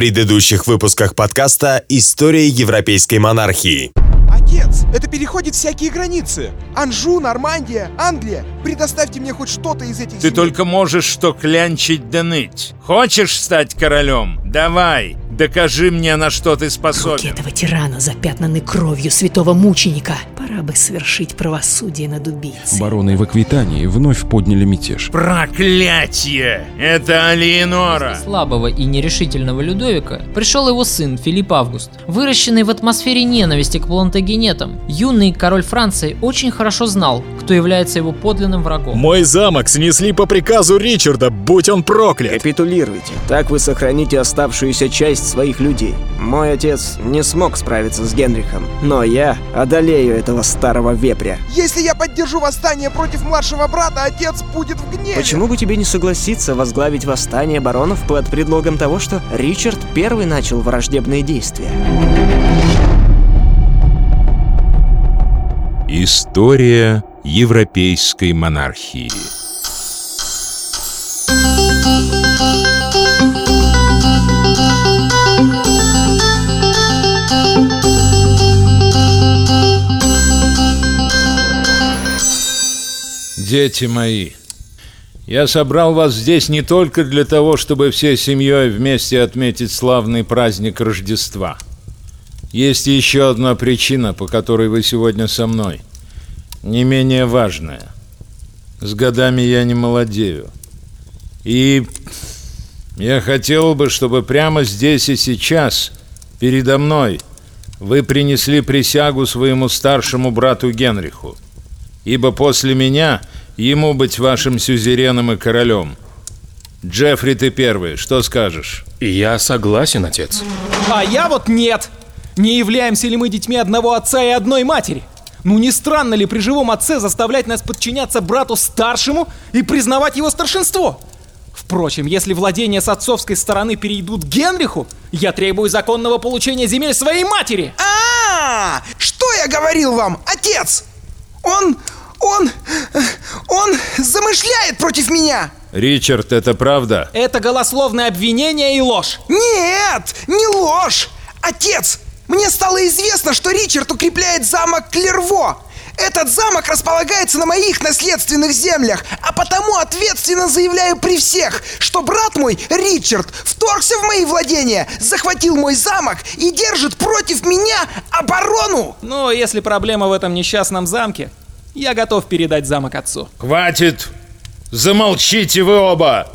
предыдущих выпусках подкаста «История европейской монархии». Отец, это переходит всякие границы. Анжу, Нормандия, Англия. Предоставьте мне хоть что-то из этих Ты земель. только можешь что клянчить да ныть. Хочешь стать королем? Давай, докажи мне, на что ты Руки способен. этого тирана запятнаны кровью святого мученика. Пора бы совершить правосудие над убийцей. Бароны в Аквитании вновь подняли мятеж. Проклятие! Это Алиенора! слабого и нерешительного Людовика пришел его сын Филипп Август. Выращенный в атмосфере ненависти к плантагенетам, юный король Франции очень хорошо знал, кто является его подлинным врагом. Мой замок снесли по приказу Ричарда, будь он проклят. Капитулируйте. Так вы сохраните оставшуюся часть своих людей. Мой отец не смог справиться с Генрихом, но я одолею этого старого вепря. Если я поддержу восстание против младшего брата, отец будет в гневе. Почему бы тебе не согласиться возглавить восстание баронов под предлогом того, что Ричард первый начал враждебные действия? История европейской монархии. Дети мои, я собрал вас здесь не только для того, чтобы всей семьей вместе отметить славный праздник Рождества. Есть еще одна причина, по которой вы сегодня со мной. Не менее важная. С годами я не молодею. И я хотел бы, чтобы прямо здесь и сейчас, передо мной, вы принесли присягу своему старшему брату Генриху. Ибо после меня ему быть вашим сюзереном и королем. Джеффри, ты первый, что скажешь? Я согласен, отец. А я вот нет. Не являемся ли мы детьми одного отца и одной матери? Ну не странно ли при живом отце заставлять нас подчиняться брату старшему и признавать его старшинство? Впрочем, если владения с отцовской стороны перейдут к Генриху, я требую законного получения земель своей матери. А, что я говорил вам, отец? Он, он, он замышляет против меня. Ричард, это правда? Это голословное обвинение и ложь. Нет, не ложь. Отец, мне стало известно, что Ричард укрепляет замок Клерво. Этот замок располагается на моих наследственных землях, а потому ответственно заявляю при всех, что брат мой, Ричард, вторгся в мои владения, захватил мой замок и держит против меня оборону. Но если проблема в этом несчастном замке, я готов передать замок отцу. Хватит! Замолчите вы оба!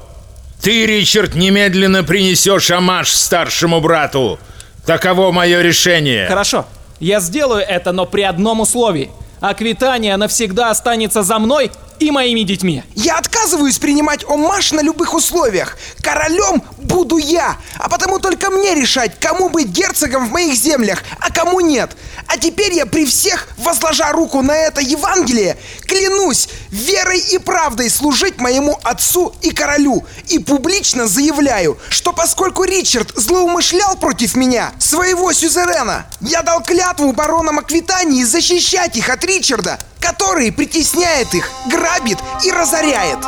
Ты, Ричард, немедленно принесешь амаш старшему брату. Таково мое решение. Хорошо, я сделаю это, но при одном условии. Аквитания навсегда останется за мной и моими детьми. Я отказываюсь принимать омаш на любых условиях. Королем буду я, а потому только мне решать, кому быть герцогом в моих землях, а кому нет. А теперь я при всех, возложа руку на это Евангелие, клянусь верой и правдой служить моему отцу и королю. И публично заявляю, что поскольку Ричард злоумышлял против меня, своего сюзерена, я дал клятву баронам Аквитании защищать их от Ричарда, который притесняет их, грабит и разоряет.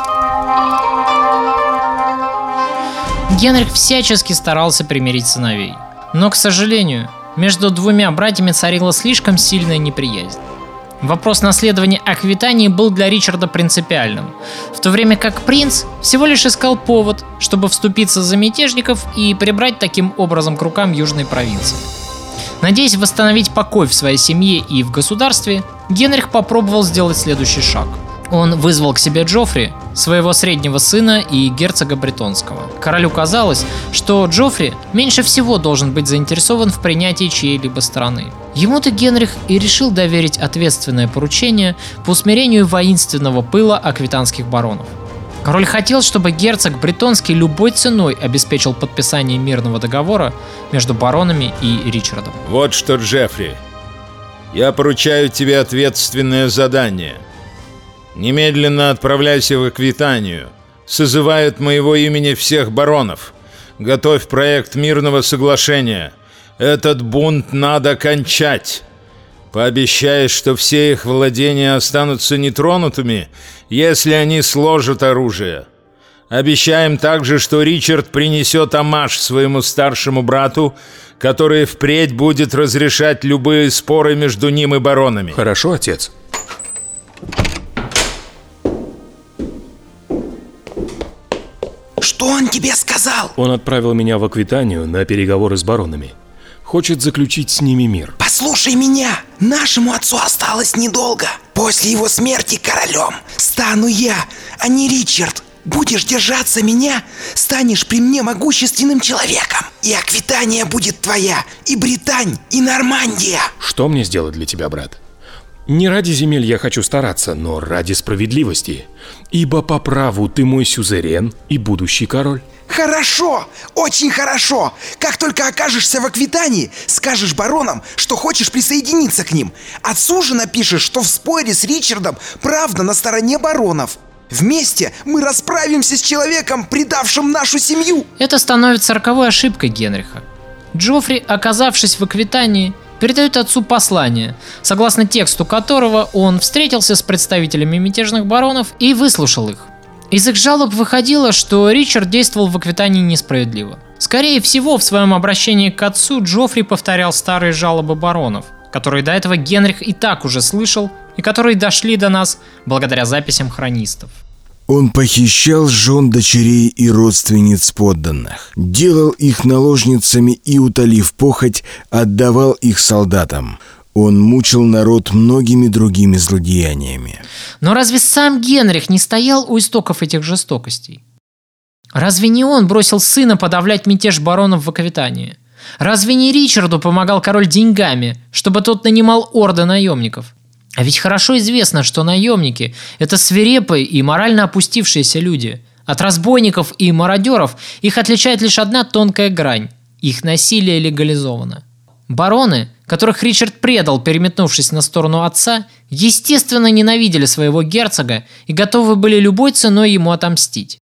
Генрих всячески старался примирить сыновей. Но, к сожалению, между двумя братьями царила слишком сильная неприязнь. Вопрос наследования Аквитании был для Ричарда принципиальным, в то время как принц всего лишь искал повод, чтобы вступиться за мятежников и прибрать таким образом к рукам южной провинции. Надеясь восстановить покой в своей семье и в государстве, Генрих попробовал сделать следующий шаг. Он вызвал к себе Джоффри, своего среднего сына и герцога Бретонского. Королю казалось, что Джоффри меньше всего должен быть заинтересован в принятии чьей-либо стороны. Ему-то Генрих и решил доверить ответственное поручение по усмирению воинственного пыла аквитанских баронов. Король хотел, чтобы герцог Бретонский любой ценой обеспечил подписание мирного договора между баронами и Ричардом. Вот что, Джеффри, я поручаю тебе ответственное задание. Немедленно отправляйся в Аквитанию. Созывай от моего имени всех баронов. Готовь проект мирного соглашения. Этот бунт надо кончать. Пообещай, что все их владения останутся нетронутыми, если они сложат оружие. Обещаем также, что Ричард принесет амаш своему старшему брату, который впредь будет разрешать любые споры между ним и баронами. Хорошо, отец. Что он тебе сказал? Он отправил меня в Аквитанию на переговоры с баронами. Хочет заключить с ними мир. Послушай меня, нашему отцу осталось недолго. После его смерти королем стану я, а не Ричард. Будешь держаться меня, станешь при мне могущественным человеком. И Аквитания будет твоя, и Британь, и Нормандия. Что мне сделать для тебя, брат? Не ради земель я хочу стараться, но ради справедливости. Ибо по праву ты мой сюзерен и будущий король. Хорошо, очень хорошо. Как только окажешься в Аквитании, скажешь баронам, что хочешь присоединиться к ним. Отцу же напишешь, что в споре с Ричардом правда на стороне баронов. Вместе мы расправимся с человеком, предавшим нашу семью. Это становится роковой ошибкой Генриха. Джоффри, оказавшись в Аквитании, передает отцу послание, согласно тексту которого он встретился с представителями мятежных баронов и выслушал их. Из их жалоб выходило, что Ричард действовал в Аквитании несправедливо. Скорее всего, в своем обращении к отцу Джоффри повторял старые жалобы баронов, которые до этого Генрих и так уже слышал и которые дошли до нас благодаря записям хронистов. Он похищал жен дочерей и родственниц подданных, делал их наложницами и, утолив похоть, отдавал их солдатам. Он мучил народ многими другими злодеяниями. Но разве сам Генрих не стоял у истоков этих жестокостей? Разве не он бросил сына подавлять мятеж баронов в Аквитании? Разве не Ричарду помогал король деньгами, чтобы тот нанимал орды наемников? А ведь хорошо известно, что наемники – это свирепые и морально опустившиеся люди. От разбойников и мародеров их отличает лишь одна тонкая грань – их насилие легализовано. Бароны, которых Ричард предал, переметнувшись на сторону отца, естественно ненавидели своего герцога и готовы были любой ценой ему отомстить.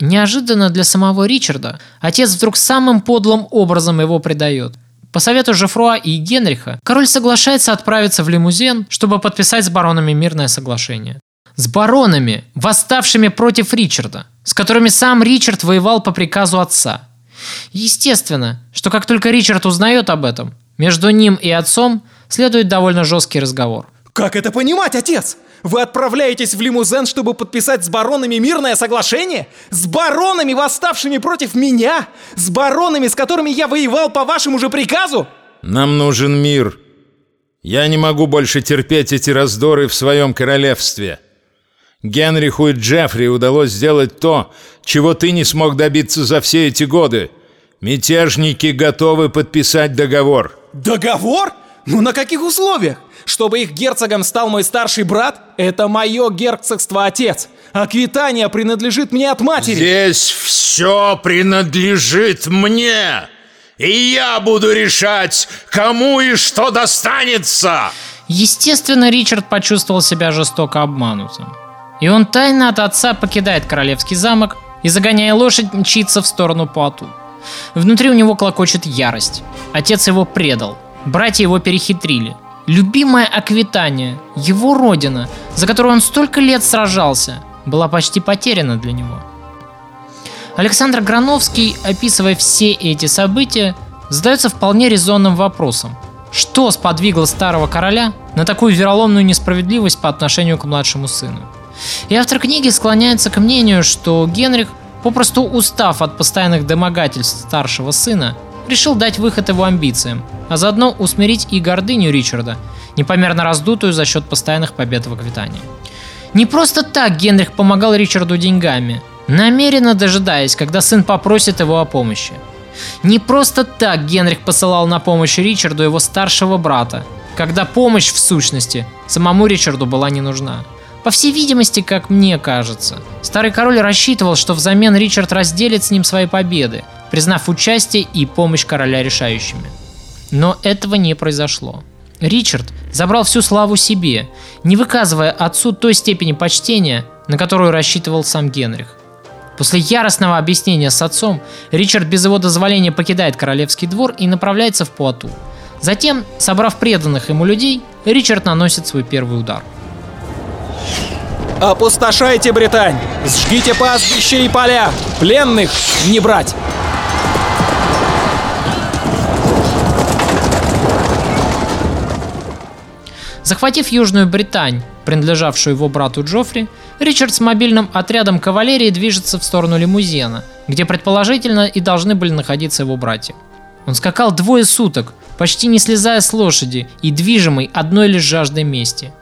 Неожиданно для самого Ричарда отец вдруг самым подлым образом его предает. По совету Жефруа и Генриха, король соглашается отправиться в лимузен, чтобы подписать с баронами мирное соглашение. С баронами, восставшими против Ричарда, с которыми сам Ричард воевал по приказу отца. Естественно, что как только Ричард узнает об этом, между ним и отцом следует довольно жесткий разговор. Как это понимать, отец? Вы отправляетесь в лимузен, чтобы подписать с баронами мирное соглашение? С баронами, восставшими против меня? С баронами, с которыми я воевал по вашему же приказу? Нам нужен мир. Я не могу больше терпеть эти раздоры в своем королевстве. Генриху и Джеффри удалось сделать то, чего ты не смог добиться за все эти годы. Мятежники готовы подписать договор. Договор? Ну на каких условиях? Чтобы их герцогом стал мой старший брат? Это мое герцогство, отец. Аквитания принадлежит мне от матери. Здесь все принадлежит мне. И я буду решать, кому и что достанется. Естественно, Ричард почувствовал себя жестоко обманутым. И он тайно от отца покидает королевский замок и, загоняя лошадь, мчится в сторону Пуату. Внутри у него клокочет ярость. Отец его предал. Братья его перехитрили. Любимая Аквитания, его родина, за которую он столько лет сражался, была почти потеряна для него. Александр Грановский, описывая все эти события, задается вполне резонным вопросом. Что сподвигло старого короля на такую вероломную несправедливость по отношению к младшему сыну? И автор книги склоняется к мнению, что Генрих, попросту устав от постоянных домогательств старшего сына, решил дать выход его амбициям, а заодно усмирить и гордыню Ричарда, непомерно раздутую за счет постоянных побед в Аквитании. Не просто так Генрих помогал Ричарду деньгами, намеренно дожидаясь, когда сын попросит его о помощи. Не просто так Генрих посылал на помощь Ричарду его старшего брата, когда помощь в сущности самому Ричарду была не нужна. По всей видимости, как мне кажется, старый король рассчитывал, что взамен Ричард разделит с ним свои победы, признав участие и помощь короля решающими. Но этого не произошло. Ричард забрал всю славу себе, не выказывая отцу той степени почтения, на которую рассчитывал сам Генрих. После яростного объяснения с отцом, Ричард без его дозволения покидает королевский двор и направляется в Пуату. Затем, собрав преданных ему людей, Ричард наносит свой первый удар – Опустошайте Британь! Сжгите пастбища и поля! Пленных не брать! Захватив Южную Британь, принадлежавшую его брату Джоффри, Ричард с мобильным отрядом кавалерии движется в сторону лимузена, где предположительно и должны были находиться его братья. Он скакал двое суток, почти не слезая с лошади и движимый одной лишь жаждой мести.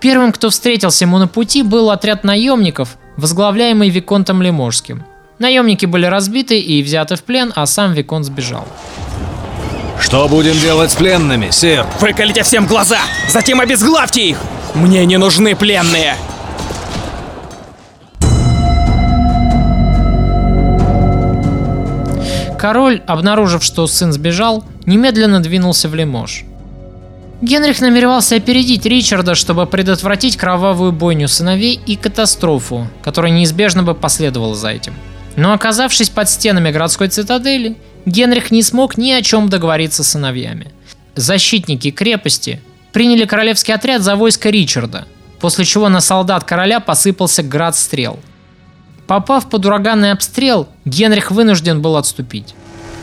Первым, кто встретился ему на пути, был отряд наемников, возглавляемый Виконтом Лиможским. Наемники были разбиты и взяты в плен, а сам Виконт сбежал. Что будем делать с пленными, сэр? Выколите всем глаза! Затем обезглавьте их! Мне не нужны пленные! Король, обнаружив, что сын сбежал, немедленно двинулся в Лимож. Генрих намеревался опередить Ричарда, чтобы предотвратить кровавую бойню сыновей и катастрофу, которая неизбежно бы последовала за этим. Но оказавшись под стенами городской цитадели, Генрих не смог ни о чем договориться с сыновьями. Защитники крепости приняли королевский отряд за войско Ричарда, после чего на солдат короля посыпался град стрел – Попав под ураганный обстрел, Генрих вынужден был отступить.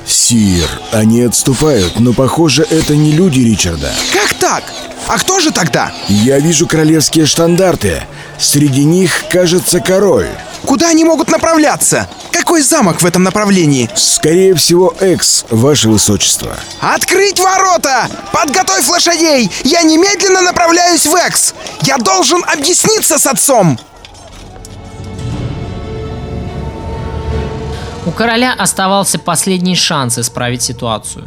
Сир, они отступают, но похоже, это не люди Ричарда. Как так? А кто же тогда? Я вижу королевские штандарты. Среди них, кажется, король. Куда они могут направляться? Какой замок в этом направлении? Скорее всего, Экс, ваше высочество. Открыть ворота! Подготовь лошадей! Я немедленно направляюсь в Экс! Я должен объясниться с отцом! У короля оставался последний шанс исправить ситуацию.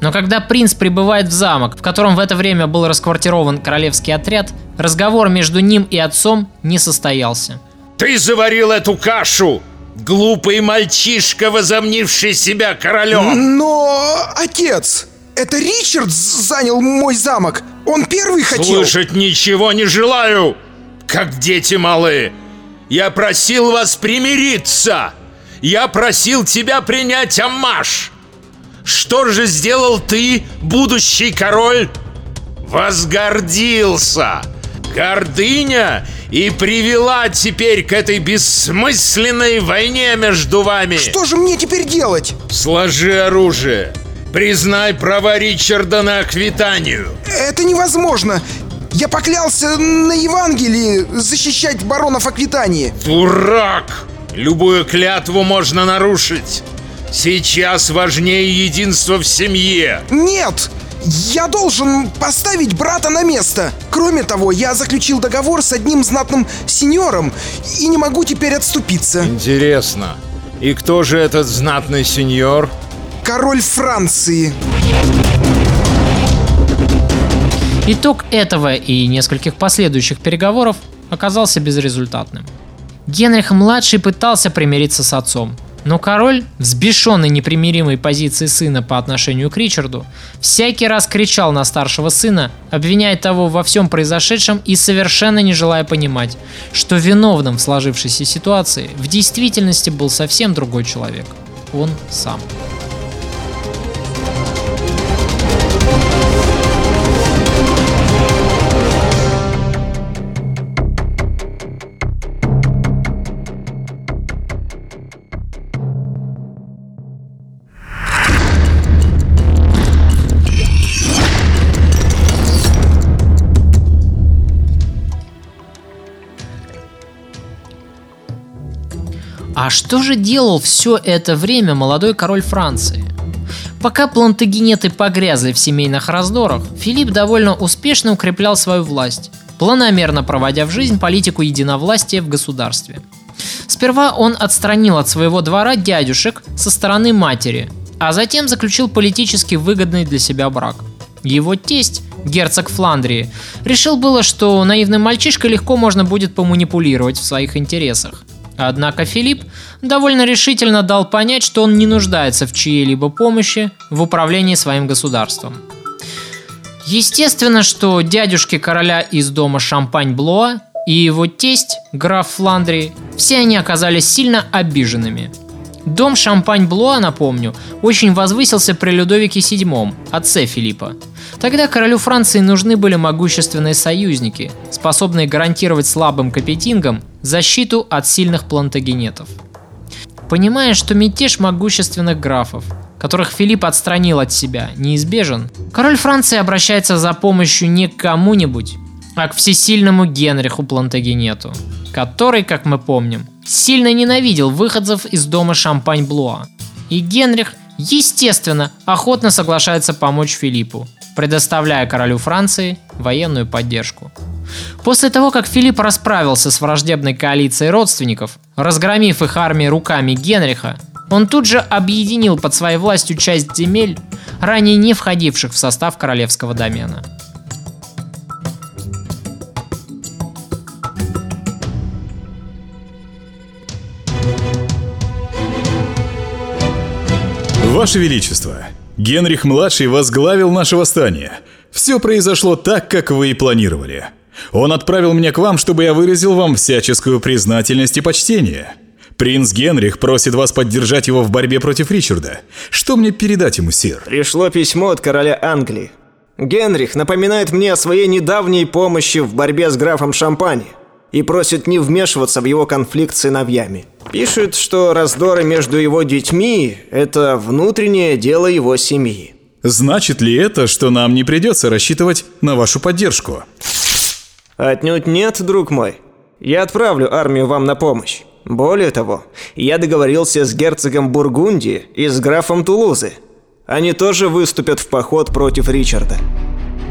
Но когда принц прибывает в замок, в котором в это время был расквартирован королевский отряд, разговор между ним и отцом не состоялся. Ты заварил эту кашу! Глупый мальчишка, возомнивший себя королем! Но, отец, это Ричард занял мой замок. Он первый хотел... Слышать ничего не желаю, как дети малые. Я просил вас примириться. Я просил тебя принять аммаж. Что же сделал ты, будущий король? Возгордился. Гордыня и привела теперь к этой бессмысленной войне между вами. Что же мне теперь делать? Сложи оружие. Признай права Ричарда на Аквитанию. Это невозможно. Я поклялся на Евангелии защищать баронов Аквитании. Дурак! Любую клятву можно нарушить. Сейчас важнее единство в семье. Нет! Я должен поставить брата на место. Кроме того, я заключил договор с одним знатным сеньором и не могу теперь отступиться. Интересно. И кто же этот знатный сеньор? Король Франции. Итог этого и нескольких последующих переговоров оказался безрезультатным. Генрих-младший пытался примириться с отцом, но король, взбешенный непримиримой позицией сына по отношению к Ричарду, всякий раз кричал на старшего сына, обвиняя того во всем произошедшем и совершенно не желая понимать, что виновным в сложившейся ситуации в действительности был совсем другой человек – он сам. А что же делал все это время молодой король Франции? Пока плантагенеты погрязли в семейных раздорах, Филипп довольно успешно укреплял свою власть, планомерно проводя в жизнь политику единовластия в государстве. Сперва он отстранил от своего двора дядюшек со стороны матери, а затем заключил политически выгодный для себя брак. Его тесть, герцог Фландрии, решил было, что наивным мальчишкой легко можно будет поманипулировать в своих интересах. Однако Филипп довольно решительно дал понять, что он не нуждается в чьей-либо помощи в управлении своим государством. Естественно, что дядюшки короля из дома Шампань-Блоа и его тесть, граф Фландрии, все они оказались сильно обиженными. Дом Шампань-Блуа, напомню, очень возвысился при Людовике VII, отце Филиппа. Тогда королю Франции нужны были могущественные союзники, способные гарантировать слабым капетингам защиту от сильных плантагенетов. Понимая, что мятеж могущественных графов, которых Филипп отстранил от себя, неизбежен, король Франции обращается за помощью не к кому-нибудь, а к всесильному Генриху Плантагенету, который, как мы помним, сильно ненавидел выходцев из дома Шампань-Блуа. И Генрих, естественно, охотно соглашается помочь Филиппу, предоставляя королю Франции военную поддержку. После того, как Филипп расправился с враждебной коалицией родственников, разгромив их армии руками Генриха, он тут же объединил под своей властью часть земель, ранее не входивших в состав королевского домена. Ваше Величество, Генрих-младший возглавил наше восстание. Все произошло так, как вы и планировали. Он отправил меня к вам, чтобы я выразил вам всяческую признательность и почтение. Принц Генрих просит вас поддержать его в борьбе против Ричарда. Что мне передать ему, сир? Пришло письмо от короля Англии. Генрих напоминает мне о своей недавней помощи в борьбе с графом Шампани и просит не вмешиваться в его конфликт с сыновьями. Пишет, что раздоры между его детьми – это внутреннее дело его семьи. Значит ли это, что нам не придется рассчитывать на вашу поддержку? Отнюдь нет, друг мой. Я отправлю армию вам на помощь. Более того, я договорился с герцогом Бургундии и с графом Тулузы. Они тоже выступят в поход против Ричарда.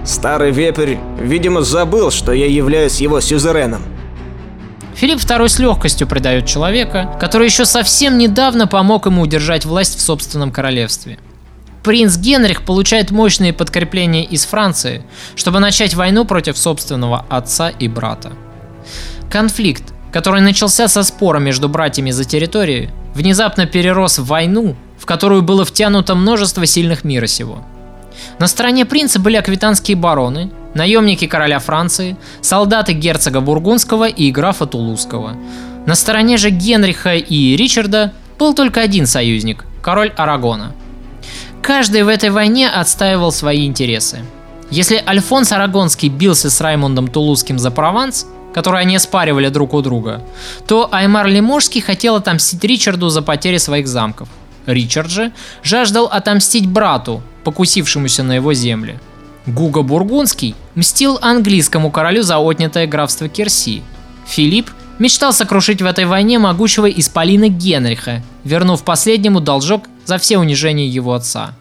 Старый вепрь, видимо, забыл, что я являюсь его сюзереном. Филипп II с легкостью предает человека, который еще совсем недавно помог ему удержать власть в собственном королевстве. Принц Генрих получает мощные подкрепления из Франции, чтобы начать войну против собственного отца и брата. Конфликт, который начался со спора между братьями за территорию, внезапно перерос в войну, в которую было втянуто множество сильных мира сего. На стороне принца были аквитанские бароны, наемники короля Франции, солдаты герцога Бургундского и графа Тулузского. На стороне же Генриха и Ричарда был только один союзник – король Арагона. Каждый в этой войне отстаивал свои интересы. Если Альфонс Арагонский бился с Раймондом Тулузским за Прованс, который они спаривали друг у друга, то Аймар Лиможский хотел отомстить Ричарду за потери своих замков. Ричард же жаждал отомстить брату, покусившемуся на его земли. Гуго Бургундский мстил английскому королю за отнятое графство Керси. Филипп мечтал сокрушить в этой войне могучего исполина Генриха, вернув последнему должок за все унижения его отца.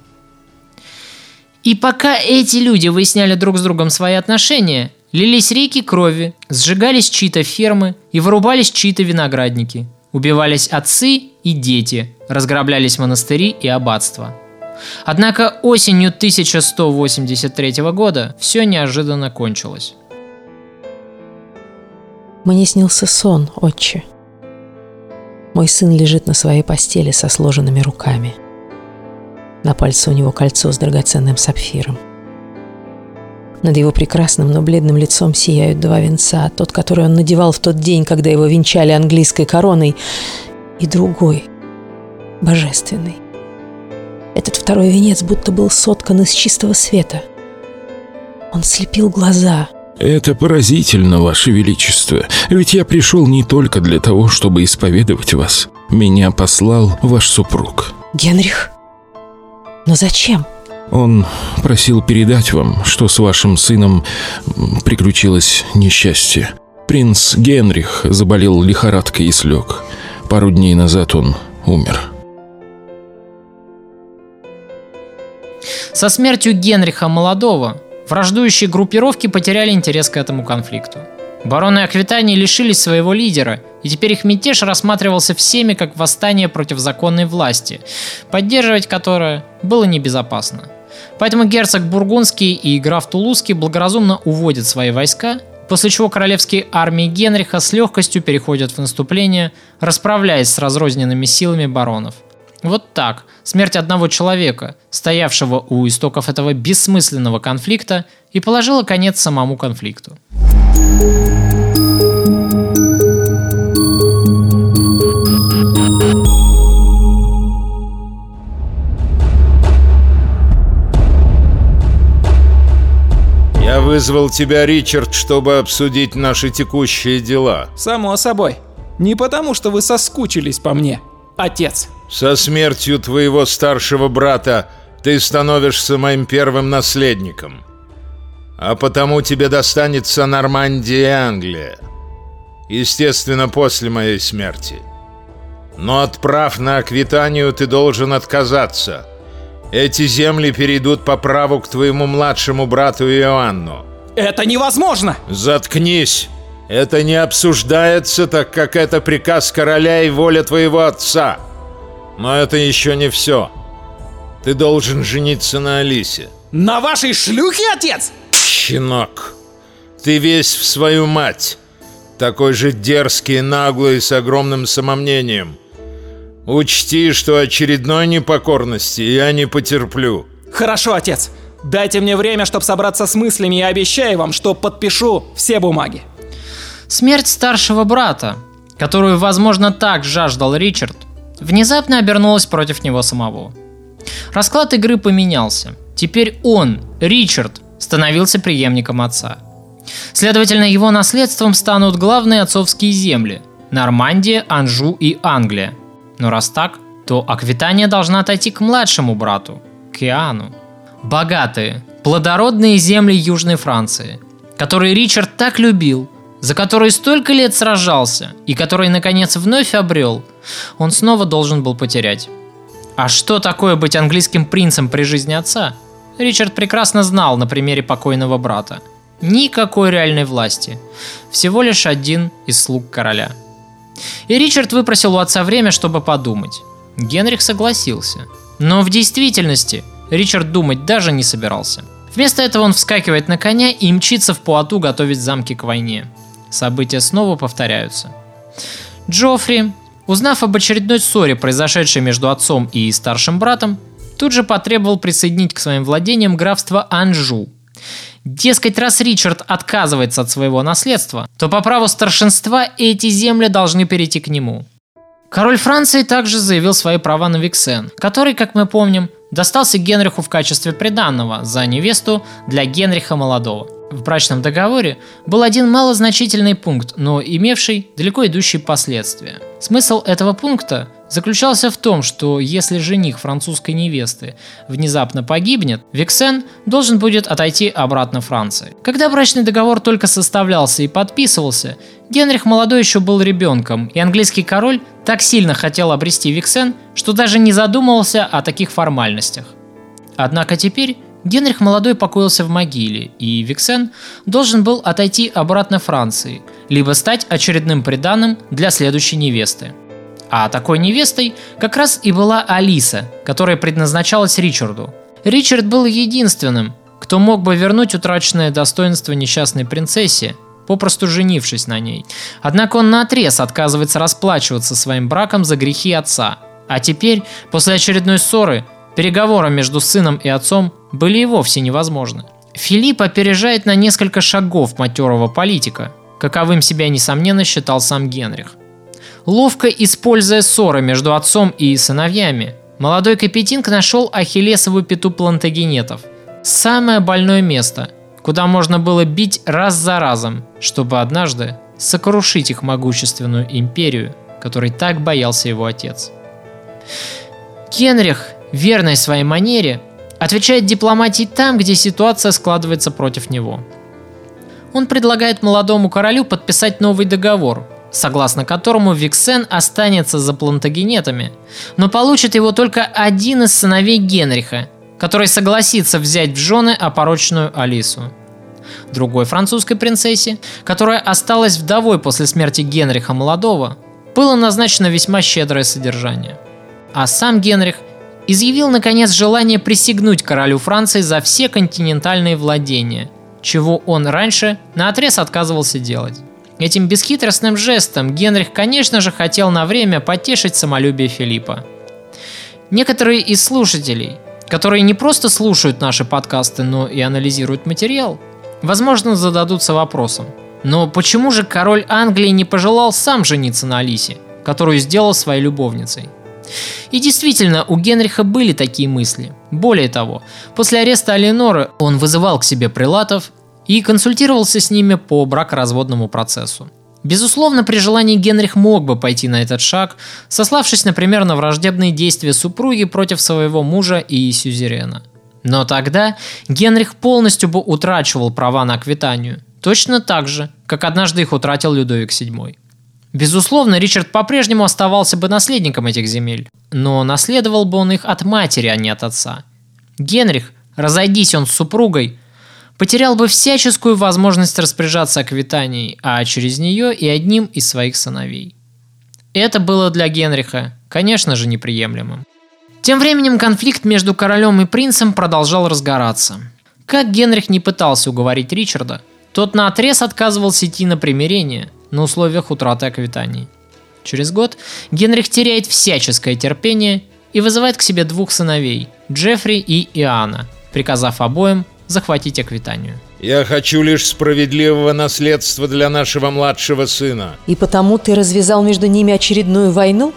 И пока эти люди выясняли друг с другом свои отношения, лились реки крови, сжигались чьи-то фермы и вырубались чьи-то виноградники, убивались отцы и дети, разграблялись монастыри и аббатства – Однако осенью 1183 года все неожиданно кончилось. Мне снился сон, отче. Мой сын лежит на своей постели со сложенными руками. На пальце у него кольцо с драгоценным сапфиром. Над его прекрасным, но бледным лицом сияют два венца. Тот, который он надевал в тот день, когда его венчали английской короной, и другой, божественный, этот второй венец будто был соткан из чистого света. Он слепил глаза. Это поразительно, Ваше Величество. Ведь я пришел не только для того, чтобы исповедовать вас. Меня послал ваш супруг. Генрих? Но зачем? Он просил передать вам, что с вашим сыном приключилось несчастье. Принц Генрих заболел лихорадкой и слег. Пару дней назад он умер. Со смертью Генриха Молодого враждующие группировки потеряли интерес к этому конфликту. Бароны Аквитании лишились своего лидера, и теперь их мятеж рассматривался всеми как восстание против законной власти, поддерживать которое было небезопасно. Поэтому герцог Бургундский и граф Тулузский благоразумно уводят свои войска, после чего королевские армии Генриха с легкостью переходят в наступление, расправляясь с разрозненными силами баронов. Вот так. Смерть одного человека, стоявшего у истоков этого бессмысленного конфликта, и положила конец самому конфликту. вызвал тебя, Ричард, чтобы обсудить наши текущие дела. Само собой. Не потому, что вы соскучились по мне, отец. Со смертью твоего старшего брата ты становишься моим первым наследником. А потому тебе достанется Нормандия и Англия. Естественно, после моей смерти. Но от прав на Аквитанию ты должен отказаться. Эти земли перейдут по праву к твоему младшему брату Иоанну. Это невозможно! Заткнись! Это не обсуждается, так как это приказ короля и воля твоего отца. Но это еще не все. Ты должен жениться на Алисе. На вашей шлюхе, отец? Щенок, ты весь в свою мать. Такой же дерзкий, наглый, с огромным самомнением. Учти, что очередной непокорности я не потерплю. Хорошо, отец. Дайте мне время, чтобы собраться с мыслями и обещаю вам, что подпишу все бумаги. Смерть старшего брата, которую, возможно, так жаждал Ричард, внезапно обернулась против него самого. Расклад игры поменялся. Теперь он, Ричард, становился преемником отца. Следовательно, его наследством станут главные отцовские земли – Нормандия, Анжу и Англия. Но раз так, то Аквитания должна отойти к младшему брату – к Иоанну. Богатые, плодородные земли Южной Франции, которые Ричард так любил, за которые столько лет сражался и которые, наконец, вновь обрел, он снова должен был потерять. А что такое быть английским принцем при жизни отца? Ричард прекрасно знал на примере покойного брата. Никакой реальной власти. Всего лишь один из слуг короля. И Ричард выпросил у отца время, чтобы подумать. Генрих согласился. Но в действительности Ричард думать даже не собирался. Вместо этого он вскакивает на коня и мчится в Пуату готовить замки к войне. События снова повторяются. Джоффри, Узнав об очередной ссоре, произошедшей между отцом и старшим братом, тут же потребовал присоединить к своим владениям графство Анжу. Дескать, раз Ричард отказывается от своего наследства, то по праву старшинства эти земли должны перейти к нему. Король Франции также заявил свои права на Виксен, который, как мы помним, достался Генриху в качестве приданного за невесту для Генриха Молодого. В брачном договоре был один малозначительный пункт, но имевший далеко идущие последствия. Смысл этого пункта заключался в том, что если жених французской невесты внезапно погибнет, Виксен должен будет отойти обратно Франции. Когда брачный договор только составлялся и подписывался, Генрих молодой еще был ребенком, и английский король так сильно хотел обрести Виксен, что даже не задумывался о таких формальностях. Однако теперь Генрих молодой покоился в могиле, и Виксен должен был отойти обратно Франции, либо стать очередным приданным для следующей невесты. А такой невестой как раз и была Алиса, которая предназначалась Ричарду. Ричард был единственным, кто мог бы вернуть утраченное достоинство несчастной принцессе, попросту женившись на ней. Однако он наотрез отказывается расплачиваться своим браком за грехи отца. А теперь, после очередной ссоры, переговоры между сыном и отцом были и вовсе невозможны. Филипп опережает на несколько шагов матерого политика, каковым себя несомненно считал сам Генрих. Ловко используя ссоры между отцом и сыновьями, молодой Капетинг нашел ахиллесовую пету плантагенетов. Самое больное место, куда можно было бить раз за разом, чтобы однажды сокрушить их могущественную империю, которой так боялся его отец. Генрих, верный своей манере, отвечает дипломатии там, где ситуация складывается против него. Он предлагает молодому королю подписать новый договор, согласно которому Виксен останется за плантагенетами, но получит его только один из сыновей Генриха, который согласится взять в жены опорочную Алису. Другой французской принцессе, которая осталась вдовой после смерти Генриха Молодого, было назначено весьма щедрое содержание. А сам Генрих изъявил наконец желание присягнуть королю Франции за все континентальные владения, чего он раньше на отрез отказывался делать. Этим бесхитростным жестом Генрих, конечно же, хотел на время потешить самолюбие Филиппа. Некоторые из слушателей, которые не просто слушают наши подкасты, но и анализируют материал, возможно, зададутся вопросом. Но почему же король Англии не пожелал сам жениться на Алисе, которую сделал своей любовницей? И действительно, у Генриха были такие мысли. Более того, после ареста Алиноры он вызывал к себе прилатов и консультировался с ними по бракоразводному процессу. Безусловно, при желании Генрих мог бы пойти на этот шаг, сославшись, например, на враждебные действия супруги против своего мужа и сюзерена. Но тогда Генрих полностью бы утрачивал права на аквитанию, точно так же, как однажды их утратил Людовик VII. Безусловно, Ричард по-прежнему оставался бы наследником этих земель, но наследовал бы он их от матери, а не от отца. Генрих, разойдись он с супругой, потерял бы всяческую возможность распоряжаться аквитанией, а через нее и одним из своих сыновей. Это было для Генриха, конечно же, неприемлемым. Тем временем конфликт между королем и принцем продолжал разгораться. Как Генрих не пытался уговорить Ричарда, тот на отрез отказывался идти на примирение – на условиях утраты аквитании. Через год Генрих теряет всяческое терпение и вызывает к себе двух сыновей – Джеффри и Иоанна, приказав обоим захватить аквитанию. Я хочу лишь справедливого наследства для нашего младшего сына. И потому ты развязал между ними очередную войну?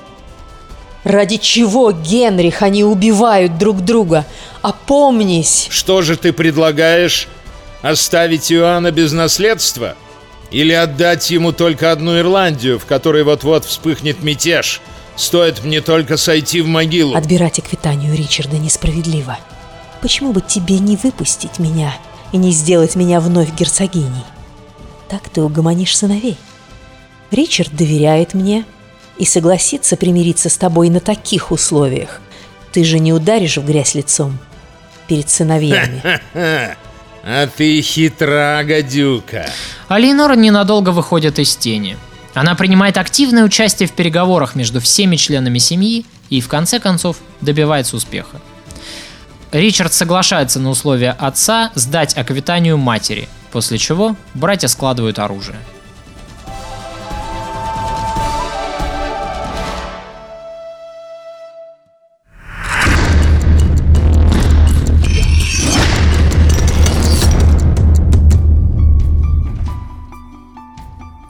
Ради чего, Генрих, они убивают друг друга? Опомнись! Что же ты предлагаешь? Оставить Иоанна без наследства? Или отдать ему только одну Ирландию, в которой вот-вот вспыхнет мятеж? Стоит мне только сойти в могилу. Отбирать Аквитанию Ричарда несправедливо. Почему бы тебе не выпустить меня и не сделать меня вновь герцогиней? Так ты угомонишь сыновей. Ричард доверяет мне и согласится примириться с тобой на таких условиях. Ты же не ударишь в грязь лицом перед сыновьями. А ты хитра, гадюка. Алинор ненадолго выходит из тени. Она принимает активное участие в переговорах между всеми членами семьи и, в конце концов, добивается успеха. Ричард соглашается на условия отца сдать Аквитанию матери, после чего братья складывают оружие.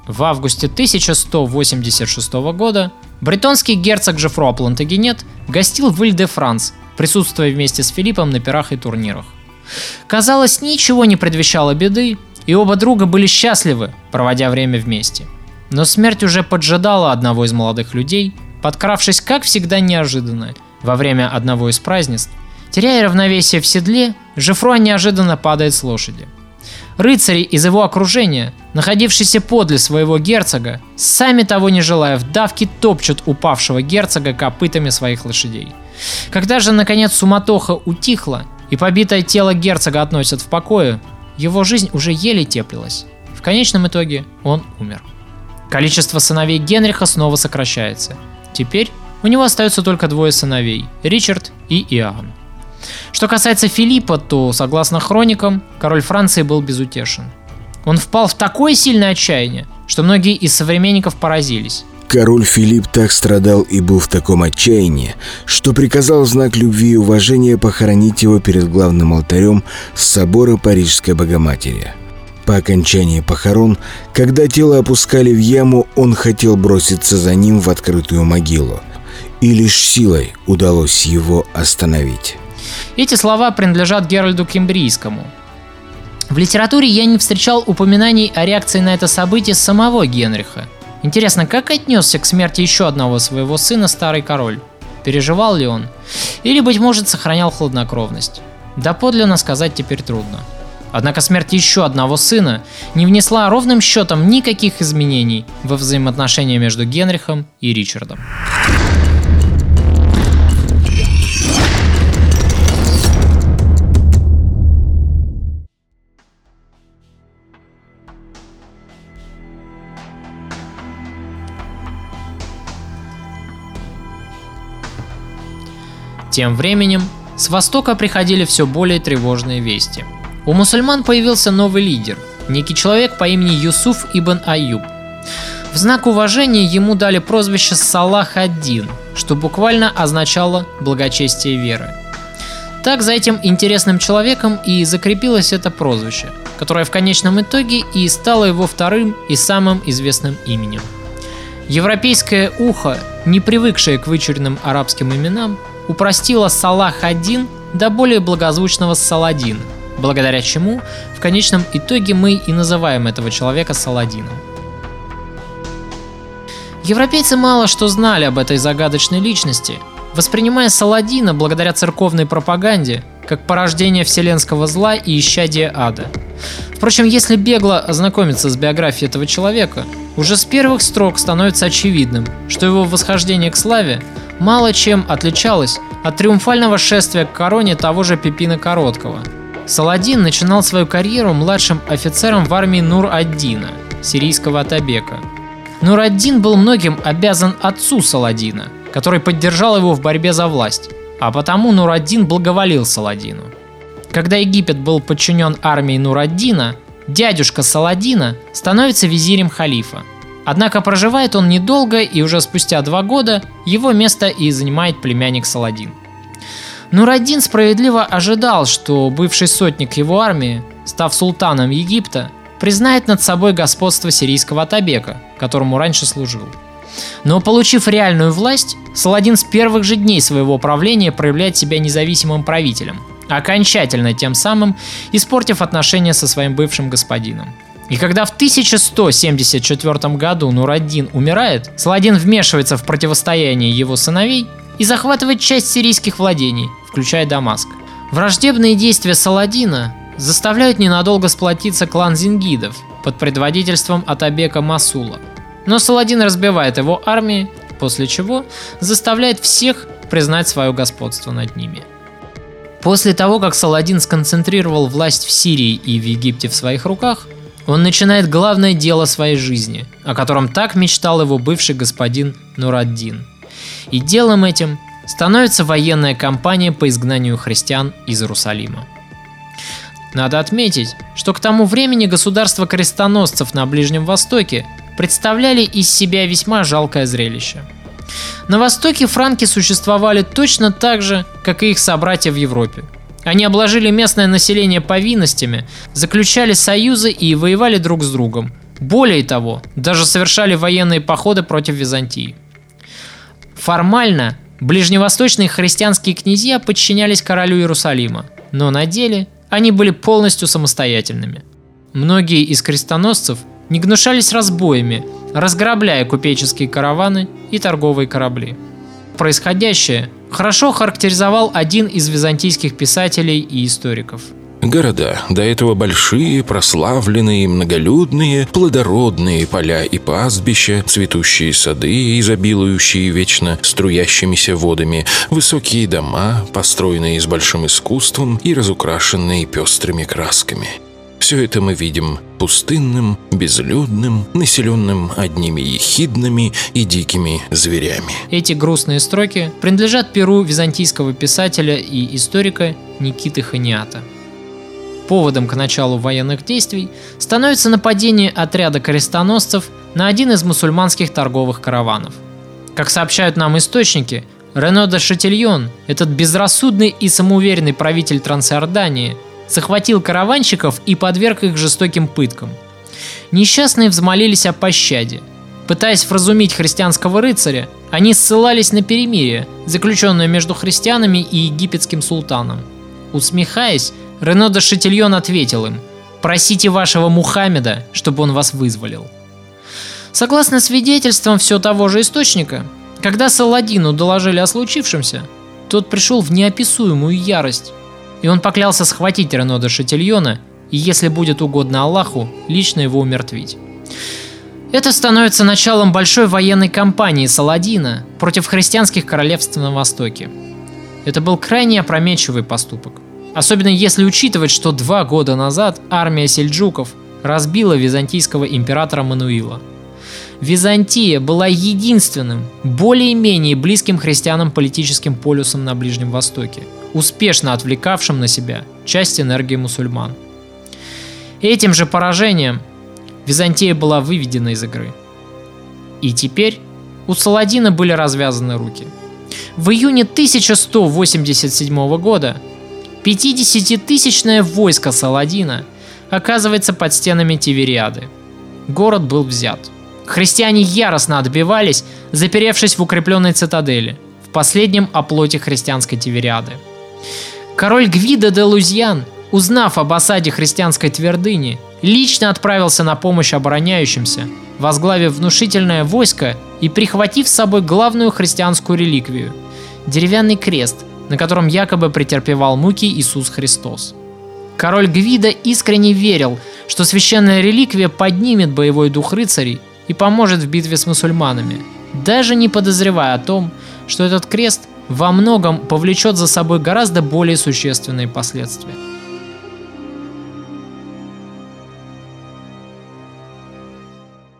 В августе 1186 года бретонский герцог Жефруа Плантагенет гостил в Иль-де-Франс, присутствуя вместе с Филиппом на пирах и турнирах. Казалось, ничего не предвещало беды, и оба друга были счастливы, проводя время вместе. Но смерть уже поджидала одного из молодых людей, подкравшись, как всегда, неожиданно, во время одного из празднеств. Теряя равновесие в седле, Жефруа неожиданно падает с лошади – Рыцари из его окружения, находившиеся подле своего герцога, сами того не желая, в давке топчут упавшего герцога копытами своих лошадей. Когда же, наконец, суматоха утихла, и побитое тело герцога относят в покое, его жизнь уже еле теплилась. В конечном итоге он умер. Количество сыновей Генриха снова сокращается. Теперь у него остаются только двое сыновей – Ричард и Иоанн. Что касается Филиппа, то, согласно хроникам, король Франции был безутешен. Он впал в такое сильное отчаяние, что многие из современников поразились. Король Филипп так страдал и был в таком отчаянии, что приказал в знак любви и уважения похоронить его перед главным алтарем собора Парижской Богоматери. По окончании похорон, когда тело опускали в яму, он хотел броситься за ним в открытую могилу. И лишь силой удалось его остановить. Эти слова принадлежат Геральду Кембрийскому. В литературе я не встречал упоминаний о реакции на это событие самого Генриха. Интересно, как отнесся к смерти еще одного своего сына старый король? Переживал ли он? Или, быть может, сохранял хладнокровность? Да подлинно сказать теперь трудно. Однако смерть еще одного сына не внесла ровным счетом никаких изменений во взаимоотношения между Генрихом и Ричардом. Тем временем с востока приходили все более тревожные вести. У мусульман появился новый лидер, некий человек по имени Юсуф ибн Аюб. В знак уважения ему дали прозвище Салах один, что буквально означало благочестие веры. Так за этим интересным человеком и закрепилось это прозвище, которое в конечном итоге и стало его вторым и самым известным именем. Европейское ухо, не привыкшее к вычурным арабским именам, упростила Салах-1 до более благозвучного Саладин, благодаря чему в конечном итоге мы и называем этого человека Саладином. Европейцы мало что знали об этой загадочной личности, воспринимая Саладина благодаря церковной пропаганде как порождение вселенского зла и исчадие ада. Впрочем, если бегло ознакомиться с биографией этого человека, уже с первых строк становится очевидным, что его восхождение к славе мало чем отличалось от триумфального шествия к короне того же Пипина Короткого. Саладин начинал свою карьеру младшим офицером в армии Нур-ад-Дина, сирийского Атабека. Нур-ад-Дин был многим обязан отцу Саладина, который поддержал его в борьбе за власть а потому Нураддин благоволил Саладину. Когда Египет был подчинен армии Нураддина, дядюшка Саладина становится визирем халифа. Однако проживает он недолго, и уже спустя два года его место и занимает племянник Саладин. Нураддин справедливо ожидал, что бывший сотник его армии, став султаном Египта, признает над собой господство сирийского Атабека, которому раньше служил. Но получив реальную власть, Саладин с первых же дней своего правления проявляет себя независимым правителем, окончательно тем самым испортив отношения со своим бывшим господином. И когда в 1174 году Нураддин умирает, Саладин вмешивается в противостояние его сыновей и захватывает часть сирийских владений, включая Дамаск. Враждебные действия Саладина заставляют ненадолго сплотиться клан зингидов под предводительством Атабека Масула – но Саладин разбивает его армии, после чего заставляет всех признать свое господство над ними. После того, как Саладин сконцентрировал власть в Сирии и в Египте в своих руках, он начинает главное дело своей жизни, о котором так мечтал его бывший господин Нураддин. И делом этим становится военная кампания по изгнанию христиан из Иерусалима. Надо отметить, что к тому времени государство крестоносцев на Ближнем Востоке представляли из себя весьма жалкое зрелище. На Востоке франки существовали точно так же, как и их собратья в Европе. Они обложили местное население повинностями, заключали союзы и воевали друг с другом. Более того, даже совершали военные походы против Византии. Формально ближневосточные христианские князья подчинялись королю Иерусалима, но на деле они были полностью самостоятельными. Многие из крестоносцев не гнушались разбоями, разграбляя купеческие караваны и торговые корабли. Происходящее хорошо характеризовал один из византийских писателей и историков. Города, до этого большие, прославленные, многолюдные, плодородные поля и пастбища, цветущие сады, изобилующие вечно струящимися водами, высокие дома, построенные с большим искусством и разукрашенные пестрыми красками – все это мы видим пустынным, безлюдным, населенным одними ехидными и дикими зверями. Эти грустные строки принадлежат перу византийского писателя и историка Никиты Ханиата. Поводом к началу военных действий становится нападение отряда крестоносцев на один из мусульманских торговых караванов. Как сообщают нам источники, Рено де Шатильон, этот безрассудный и самоуверенный правитель Трансиордании – захватил караванщиков и подверг их жестоким пыткам. Несчастные взмолились о пощаде. Пытаясь вразумить христианского рыцаря, они ссылались на перемирие, заключенное между христианами и египетским султаном. Усмехаясь, Рено де Шатильон ответил им «Просите вашего Мухаммеда, чтобы он вас вызволил». Согласно свидетельствам все того же источника, когда Саладину доложили о случившемся, тот пришел в неописуемую ярость и он поклялся схватить Рено де Шатильона и, если будет угодно Аллаху, лично его умертвить. Это становится началом большой военной кампании Саладина против христианских королевств на Востоке. Это был крайне опрометчивый поступок. Особенно если учитывать, что два года назад армия сельджуков разбила византийского императора Мануила. Византия была единственным, более-менее близким христианам политическим полюсом на Ближнем Востоке – успешно отвлекавшим на себя часть энергии мусульман. Этим же поражением Византия была выведена из игры. И теперь у Саладина были развязаны руки. В июне 1187 года 50-тысячное войско Саладина оказывается под стенами Тивериады. Город был взят. Христиане яростно отбивались, заперевшись в укрепленной цитадели, в последнем оплоте христианской Тивериады – Король Гвида де Лузьян узнав об осаде христианской твердыни, лично отправился на помощь обороняющимся, возглавив внушительное войско и прихватив с собой главную христианскую реликвию – деревянный крест, на котором якобы претерпевал муки Иисус Христос. Король Гвида искренне верил, что священная реликвия поднимет боевой дух рыцарей и поможет в битве с мусульманами, даже не подозревая о том, что этот крест во многом повлечет за собой гораздо более существенные последствия.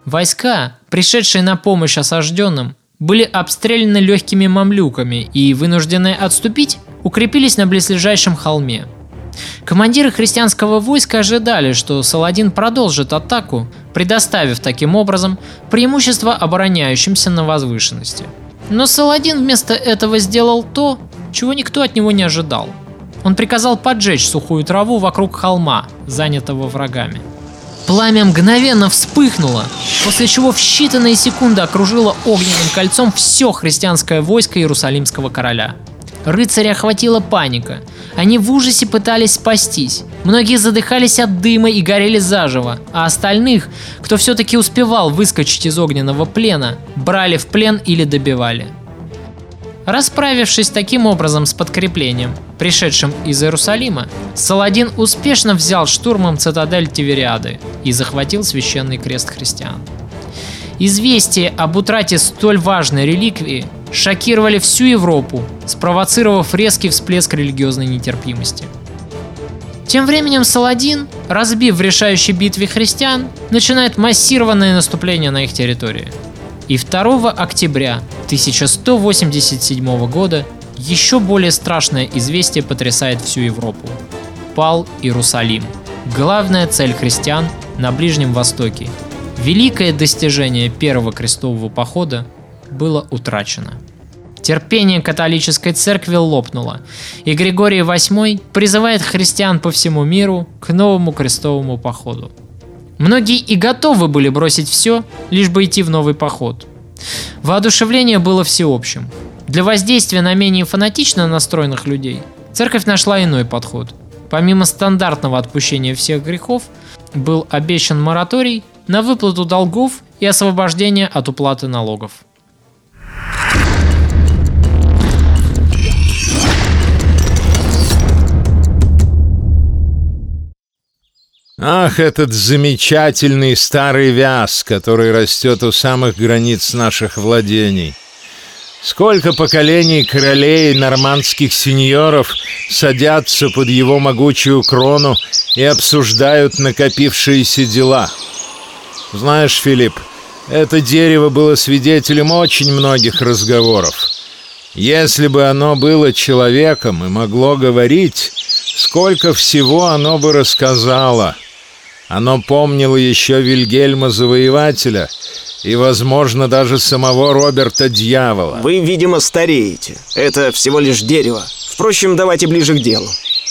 Войска, пришедшие на помощь осажденным, были обстреляны легкими мамлюками и, вынужденные отступить, укрепились на близлежащем холме. Командиры христианского войска ожидали, что Саладин продолжит атаку, предоставив таким образом преимущество обороняющимся на возвышенности. Но Саладин вместо этого сделал то, чего никто от него не ожидал. Он приказал поджечь сухую траву вокруг холма, занятого врагами. Пламя мгновенно вспыхнуло, после чего в считанные секунды окружило огненным кольцом все христианское войско Иерусалимского короля. Рыцаря охватила паника. Они в ужасе пытались спастись. Многие задыхались от дыма и горели заживо, а остальных, кто все-таки успевал выскочить из огненного плена, брали в плен или добивали. Расправившись таким образом с подкреплением, пришедшим из Иерусалима, Саладин успешно взял штурмом цитадель Тивериады и захватил священный крест христиан. Известие об утрате столь важной реликвии шокировали всю Европу, спровоцировав резкий всплеск религиозной нетерпимости. Тем временем Саладин, разбив в решающей битве христиан, начинает массированное наступление на их территории – и 2 октября 1187 года еще более страшное известие потрясает всю Европу. Пал Иерусалим. Главная цель христиан на Ближнем Востоке. Великое достижение первого крестового похода было утрачено. Терпение католической церкви лопнуло, и Григорий VIII призывает христиан по всему миру к новому крестовому походу. Многие и готовы были бросить все, лишь бы идти в новый поход. Воодушевление было всеобщим. Для воздействия на менее фанатично настроенных людей церковь нашла иной подход. Помимо стандартного отпущения всех грехов, был обещан мораторий на выплату долгов и освобождение от уплаты налогов. Ах, этот замечательный старый вяз, который растет у самых границ наших владений. Сколько поколений королей нормандских сеньоров садятся под его могучую крону и обсуждают накопившиеся дела. Знаешь, Филипп, это дерево было свидетелем очень многих разговоров. Если бы оно было человеком и могло говорить, сколько всего оно бы рассказало — оно помнило еще Вильгельма Завоевателя и, возможно, даже самого Роберта Дьявола. Вы, видимо, стареете. Это всего лишь дерево. Впрочем, давайте ближе к делу.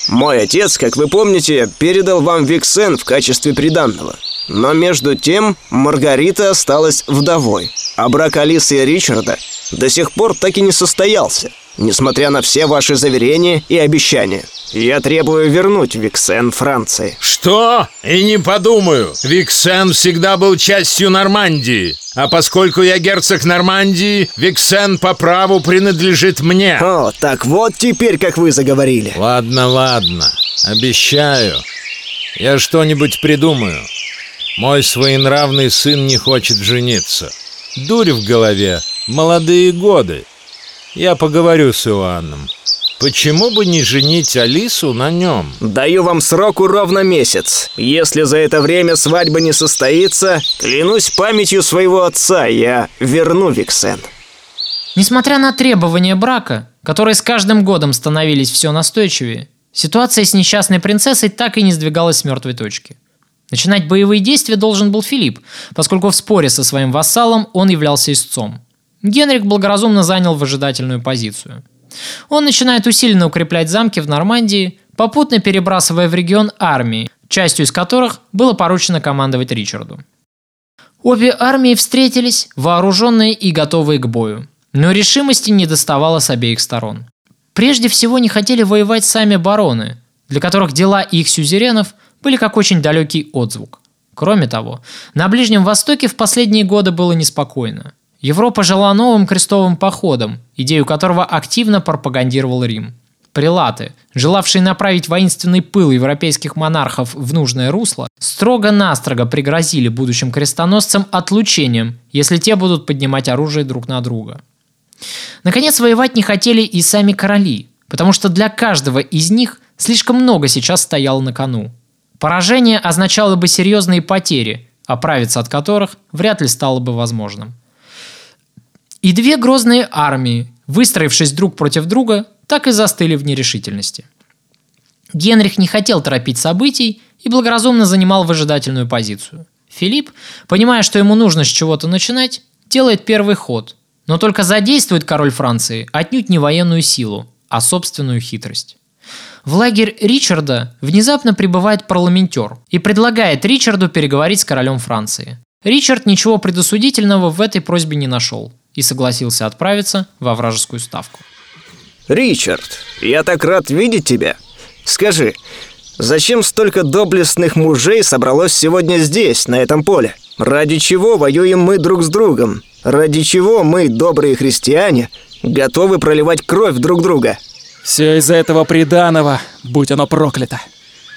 Мой отец, как вы помните, передал вам Виксен в качестве приданного. Но между тем Маргарита осталась вдовой, а брак Алисы и Ричарда до сих пор так и не состоялся, несмотря на все ваши заверения и обещания. Я требую вернуть Виксен Франции. Что? И не подумаю. Виксен всегда был частью Нормандии. А поскольку я герцог Нормандии, Виксен по праву принадлежит мне. О, так вот теперь как вы заговорили. Ладно, ладно. Обещаю. Я что-нибудь придумаю. Мой своенравный сын не хочет жениться. Дурь в голове. Молодые годы. Я поговорю с Иоанном. Почему бы не женить Алису на нем? Даю вам сроку ровно месяц. Если за это время свадьба не состоится, клянусь памятью своего отца, я верну Виксен. Несмотря на требования брака, которые с каждым годом становились все настойчивее, ситуация с несчастной принцессой так и не сдвигалась с мертвой точки. Начинать боевые действия должен был Филипп, поскольку в споре со своим вассалом он являлся истцом. Генрих благоразумно занял выжидательную позицию – он начинает усиленно укреплять замки в Нормандии, попутно перебрасывая в регион армии, частью из которых было поручено командовать Ричарду. Обе армии встретились, вооруженные и готовые к бою. Но решимости не доставало с обеих сторон. Прежде всего не хотели воевать сами бароны, для которых дела их сюзеренов были как очень далекий отзвук. Кроме того, на Ближнем Востоке в последние годы было неспокойно. Европа жила новым крестовым походом, идею которого активно пропагандировал Рим. Прилаты, желавшие направить воинственный пыл европейских монархов в нужное русло, строго-настрого пригрозили будущим крестоносцам отлучением, если те будут поднимать оружие друг на друга. Наконец, воевать не хотели и сами короли, потому что для каждого из них слишком много сейчас стояло на кону. Поражение означало бы серьезные потери, оправиться от которых вряд ли стало бы возможным. И две грозные армии, выстроившись друг против друга, так и застыли в нерешительности. Генрих не хотел торопить событий и благоразумно занимал выжидательную позицию. Филипп, понимая, что ему нужно с чего-то начинать, делает первый ход, но только задействует король Франции отнюдь не военную силу, а собственную хитрость. В лагерь Ричарда внезапно прибывает парламентер и предлагает Ричарду переговорить с королем Франции. Ричард ничего предосудительного в этой просьбе не нашел и согласился отправиться во вражескую ставку. Ричард, я так рад видеть тебя. Скажи, зачем столько доблестных мужей собралось сегодня здесь, на этом поле? Ради чего воюем мы друг с другом? Ради чего мы, добрые христиане, готовы проливать кровь друг друга? Все из-за этого преданного, будь оно проклято.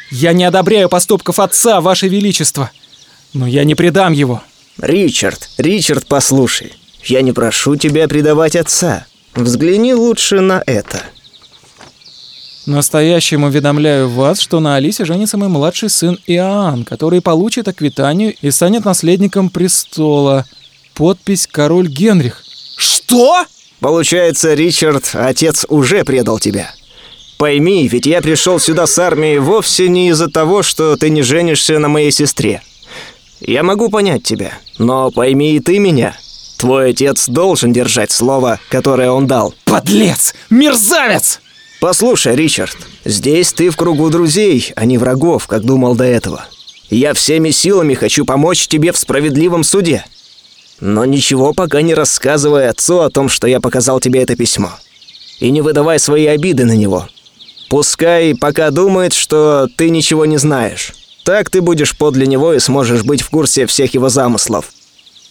Я не одобряю поступков отца, ваше величество, но я не предам его. Ричард, Ричард, послушай, я не прошу тебя предавать отца. Взгляни лучше на это. Настоящим уведомляю вас, что на Алисе женится мой младший сын Иоанн, который получит аквитанию и станет наследником престола. Подпись «Король Генрих». Что? Получается, Ричард, отец уже предал тебя. Пойми, ведь я пришел сюда с армией вовсе не из-за того, что ты не женишься на моей сестре. Я могу понять тебя, но пойми и ты меня. Твой отец должен держать слово, которое он дал. Подлец! Мерзавец! Послушай, Ричард, здесь ты в кругу друзей, а не врагов, как думал до этого. Я всеми силами хочу помочь тебе в справедливом суде. Но ничего пока не рассказывай отцу о том, что я показал тебе это письмо. И не выдавай свои обиды на него. Пускай пока думает, что ты ничего не знаешь. Так ты будешь подле него и сможешь быть в курсе всех его замыслов.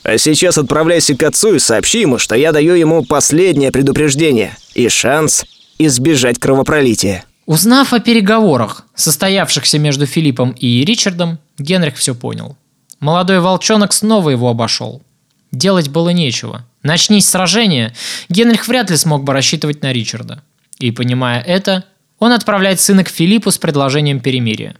А сейчас отправляйся к отцу и сообщи ему, что я даю ему последнее предупреждение и шанс избежать кровопролития. Узнав о переговорах, состоявшихся между Филиппом и Ричардом, Генрих все понял. Молодой волчонок снова его обошел. Делать было нечего. Начнись сражение, Генрих вряд ли смог бы рассчитывать на Ричарда. И понимая это, он отправляет сына к Филиппу с предложением перемирия.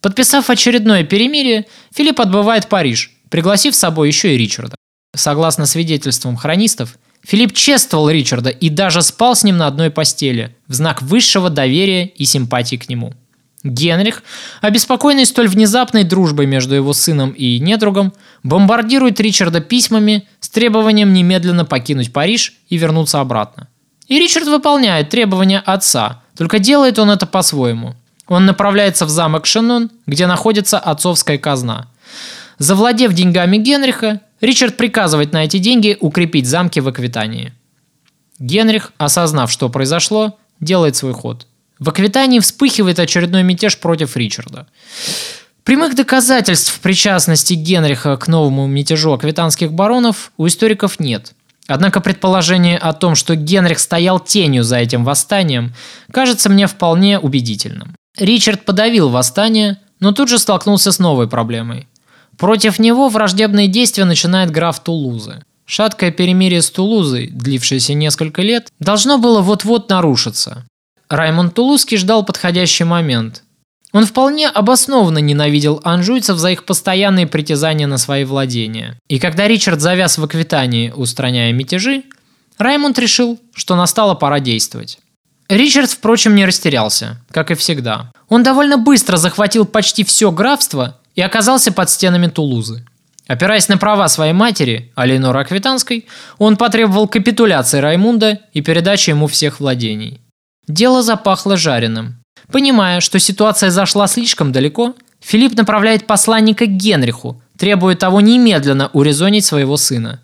Подписав очередное перемирие, Филипп отбывает Париж, пригласив с собой еще и Ричарда. Согласно свидетельствам хронистов, Филипп чествовал Ричарда и даже спал с ним на одной постели, в знак высшего доверия и симпатии к нему. Генрих, обеспокоенный столь внезапной дружбой между его сыном и недругом, бомбардирует Ричарда письмами с требованием немедленно покинуть Париж и вернуться обратно. И Ричард выполняет требования отца, только делает он это по-своему. Он направляется в замок Шенон, где находится отцовская казна. Завладев деньгами Генриха, Ричард приказывает на эти деньги укрепить замки в Аквитании. Генрих, осознав, что произошло, делает свой ход. В Аквитании вспыхивает очередной мятеж против Ричарда. Прямых доказательств причастности Генриха к новому мятежу аквитанских баронов у историков нет. Однако предположение о том, что Генрих стоял тенью за этим восстанием, кажется мне вполне убедительным. Ричард подавил восстание, но тут же столкнулся с новой проблемой. Против него враждебные действия начинает граф Тулузы. Шаткое перемирие с Тулузой, длившееся несколько лет, должно было вот-вот нарушиться. Раймонд Тулузский ждал подходящий момент. Он вполне обоснованно ненавидел анжуйцев за их постоянные притязания на свои владения. И когда Ричард завяз в Аквитании, устраняя мятежи, Раймонд решил, что настала пора действовать. Ричард, впрочем, не растерялся, как и всегда. Он довольно быстро захватил почти все графство и оказался под стенами Тулузы. Опираясь на права своей матери, Алейнора Аквитанской, он потребовал капитуляции Раймунда и передачи ему всех владений. Дело запахло жареным. Понимая, что ситуация зашла слишком далеко, Филипп направляет посланника к Генриху, требуя того немедленно урезонить своего сына.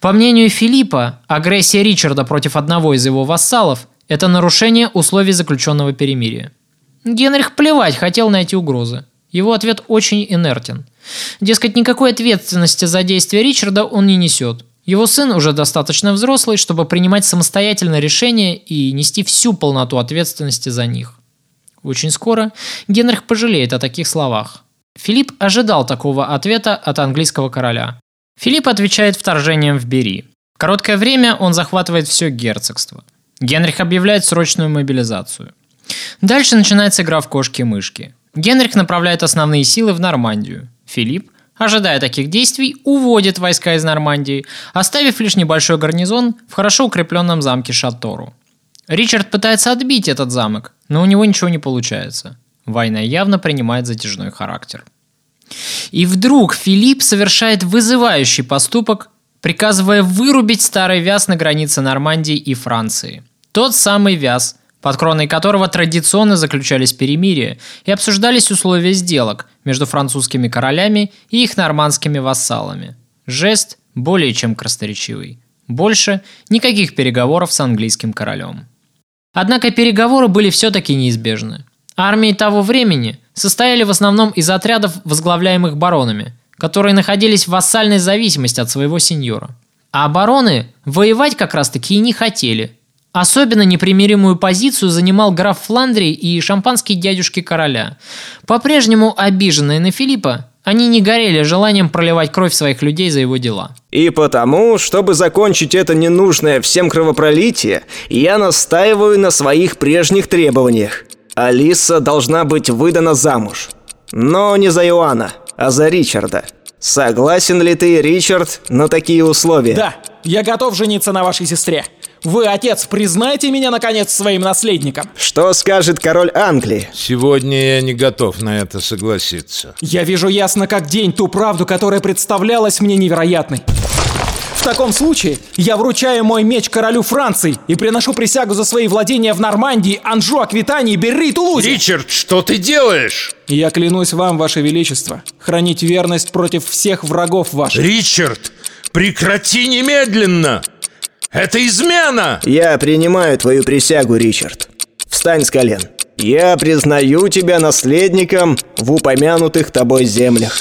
По мнению Филиппа, агрессия Ричарда против одного из его вассалов – это нарушение условий заключенного перемирия. Генрих плевать хотел на эти угрозы. Его ответ очень инертен. Дескать, никакой ответственности за действия Ричарда он не несет. Его сын уже достаточно взрослый, чтобы принимать самостоятельно решения и нести всю полноту ответственности за них. Очень скоро Генрих пожалеет о таких словах. Филипп ожидал такого ответа от английского короля. Филипп отвечает вторжением в Бери. Короткое время он захватывает все герцогство. Генрих объявляет срочную мобилизацию. Дальше начинается игра в кошки-мышки. Генрих направляет основные силы в Нормандию. Филипп, ожидая таких действий, уводит войска из Нормандии, оставив лишь небольшой гарнизон в хорошо укрепленном замке Шатору. Ричард пытается отбить этот замок, но у него ничего не получается. Война явно принимает затяжной характер. И вдруг Филипп совершает вызывающий поступок, приказывая вырубить старый вяз на границе Нормандии и Франции. Тот самый вяз, под кроной которого традиционно заключались перемирия и обсуждались условия сделок между французскими королями и их нормандскими вассалами. Жест более чем красноречивый. Больше никаких переговоров с английским королем. Однако переговоры были все-таки неизбежны. Армии того времени состояли в основном из отрядов, возглавляемых баронами, которые находились в вассальной зависимости от своего сеньора. А бароны воевать как раз-таки и не хотели, Особенно непримиримую позицию занимал граф Фландрии и шампанские дядюшки короля. По-прежнему обиженные на Филиппа, они не горели желанием проливать кровь своих людей за его дела. И потому, чтобы закончить это ненужное всем кровопролитие, я настаиваю на своих прежних требованиях. Алиса должна быть выдана замуж. Но не за Иоанна, а за Ричарда. Согласен ли ты, Ричард, на такие условия? Да, я готов жениться на вашей сестре. Вы, отец, признайте меня, наконец, своим наследником. Что скажет король Англии? Сегодня я не готов на это согласиться. Я вижу ясно как день ту правду, которая представлялась мне невероятной. В таком случае я вручаю мой меч королю Франции и приношу присягу за свои владения в Нормандии, Анжу, Аквитании, Берри и Тулузе. Ричард, что ты делаешь? Я клянусь вам, ваше величество, хранить верность против всех врагов ваших. Ричард, прекрати немедленно! Это измена! Я принимаю твою присягу, Ричард. Встань с колен. Я признаю тебя наследником в упомянутых тобой землях.